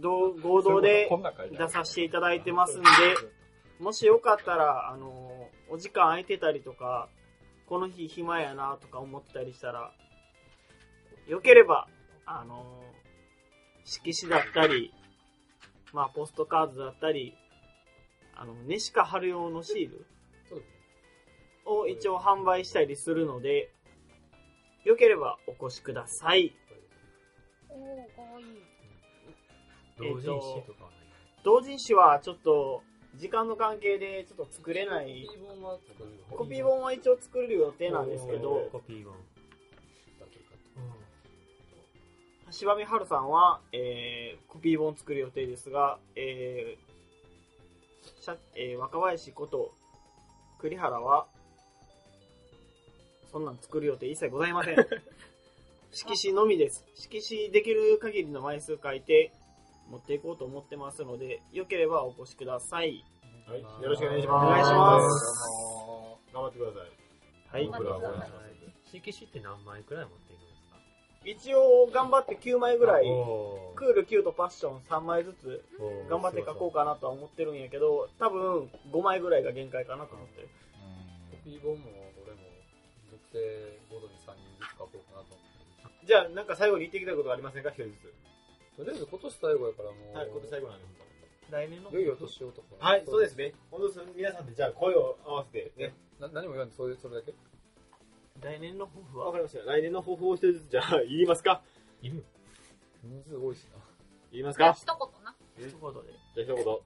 同合同で出させていただいてますんで、もしよかったら、あのお時間空いてたりとか、この日暇やなとか思ってたりしたら、よければ、あの色紙だったり、まあ、ポストカードだったり、あの、ネシカ貼る用のシールを一応販売したりするので、よければお越しください。おー、かわいい。同人誌とかはない同人誌はちょっと、時間の関係でちょっと作れないコピー本は作るコピー本は一応作る予定なんですけどコピー本。柴見春さんは、えー、コピー本作る予定ですが、ええー若林こと栗原はそんなん作る予定一切ございません。[LAUGHS] 色紙のみです。色紙できる限りの枚数書いて持っていこうと思ってますのでよければお越しください。はい。よろしくお願いします。お願いします。頑張ってください。はい。僕らは応援します。色紙って何枚くらい持っ一応頑張って9枚ぐらいクール9とパッション3枚ずつ頑張って書こうかなとは思ってるんやけど多分5枚ぐらいが限界かなと思ってるコピー本も俺も属性ボードに3人ずつ書こうかなと思ってじゃあ、なんか最後に言ってきたいことありませんか一人ずつ。とりあえず今年最後やからもう、はい、これ最後なんで。来年の良いお年をとか。はい、そうですね。本当皆さんでじゃあ声を合わせてね。な何も言わんで、それそれだけ？来年の抱負は？わかりました。来年の抱負を一人ずつじゃあ言いますかいる人数多いしな。言いますか一言な。一言でじゃあ一言。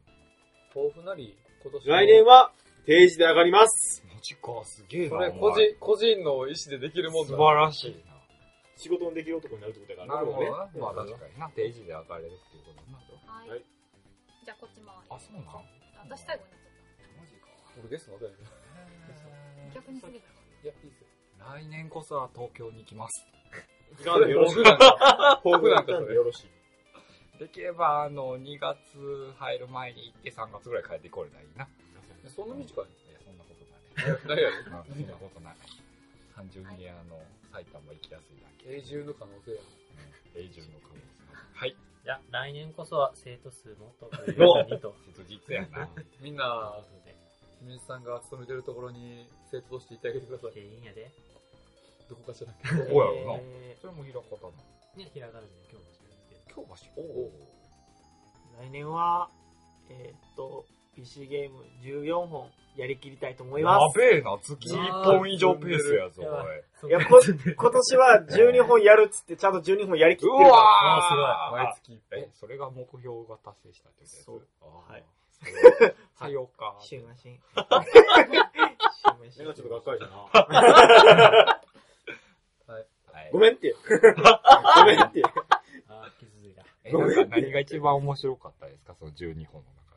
抱負なり、今年来年は定時で上がります。マジか、すげえな。それお前個人、個人の意思でできるもんだ。素晴らしい仕事のできる男になるってことだな。からなるほどな。ね。まあ確かにな。定時で上がれるっていうことだな。はい。はいじゃあこっち回り。あ、そうなん？私最後になっちゃっマジか。俺ゲス。た。逆に過ぎた。いや、いいっすよ。来年こそは東京に行きます。時間でよ [LAUGHS] ろしく。抱負なんかそれよろしい。できれば、あの、2月入る前に行って3月ぐらい帰ってこれたらいいな。いそんな短いや、そんなことない。何やうんそんなことない。単純に、あの、埼玉行きやすいだけ。永住の可能性や永住の可能性。はい。じゃあ、来年こそは生徒数もっと増えるようにと。[LAUGHS] 切実やな。みんな、清水さんが勤めてるところに生徒として行ってあげてください。でいいんやで。どこかしら。[LAUGHS] どこやろな。えそれも平方なの。ね、ひらがなで今日もしてるんですけど。京橋。おお。ー来年はえーっと PC ゲーム14本やりきりたいと思いやますべえな、月1本以上ペースやぞ、やばおい。いやこ今年は12本やるっつってちゃんと12本やりきってうるからわー毎月え、それが目標が達成したってことやつそう。はい。[LAUGHS] さようか。週マシン週なんかちょっとがっかりしたな。[LAUGHS] はいごめんって。ごめんって。[LAUGHS] あー、傷ついた。え、なんか何が一番面白かったですか？その12本の中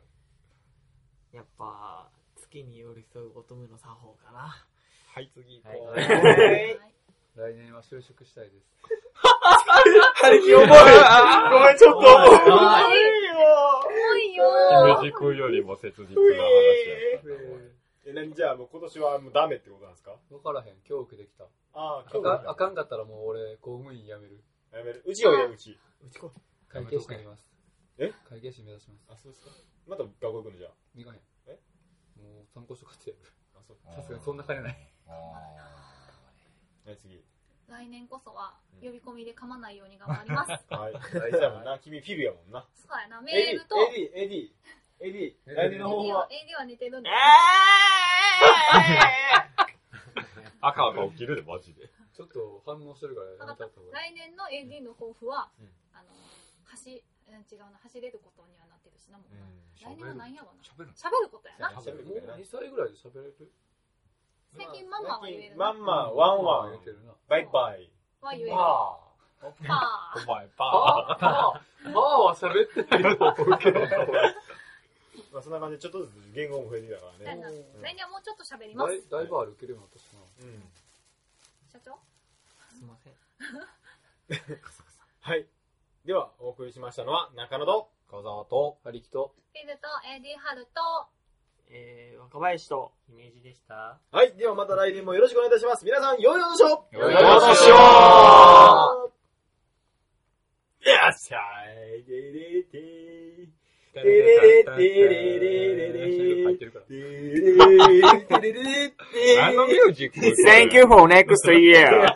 で。やっぱ月に寄り添う乙女の作法かなはい、次行はいこう。はい来年は就職したいです。張り切重い。ごめん、ちょっと重い。あ重いよ姫路君よりも切実な話やった。え、何じゃあもう今年はもうダメってことなんですか？わからへん。今日受けてきた。ああ、あ今日かんあかんかったらもう俺、公務員辞める。やめる。うちよ、うち。うちこ会計士になります。え？会計士目指します。あ、そうですかまた学校行くのじゃいかへん。え？もう参考書買ってやる。あ。あ、そう。さすがにそんな金ない。あはい、次。来年こそは呼び込みで噛まないように頑張ります。[LAUGHS] はい。[LAUGHS] 大事やもんな。君フィルやもんな。そうやな、メールと、AD、AD、AD、AD。来年の AD 抱負はは、AD は寝てるんで。ー赤が起きるで、マジで。ちょっと反応してるからやめた。来年の AD の抱負は、うんあの、走、うん違うな、走れることにはなってるしな、もうな。来年は何やろな。喋る喋ることやな。喋るもう2歳ぐらいで喋れる最近ママは言えるな。まんま、ワンワン言え、てるな。バイバイ。は言える。パパー。ー。お前、あパあ、まあは喋ってないと思うけど。[LAUGHS] まあそんな感じでちょっとずつ言語も増えてきたからね。来年はもうちょっと喋ります。だいぶ歩けるようになったしな。うん。社長？すいませんはい。では、お送りしましたのは、中野と、ー。小沢と、ハリキと、フィルと AD ハルと、えー、若林と姫路でした。はい。ではまた来年もよろしくお願いいたします。皆さん、良いお年をよいお年をよっしゃいでれててれれてれれれれ入ってれれてれれて何のミュージック Thank you for next year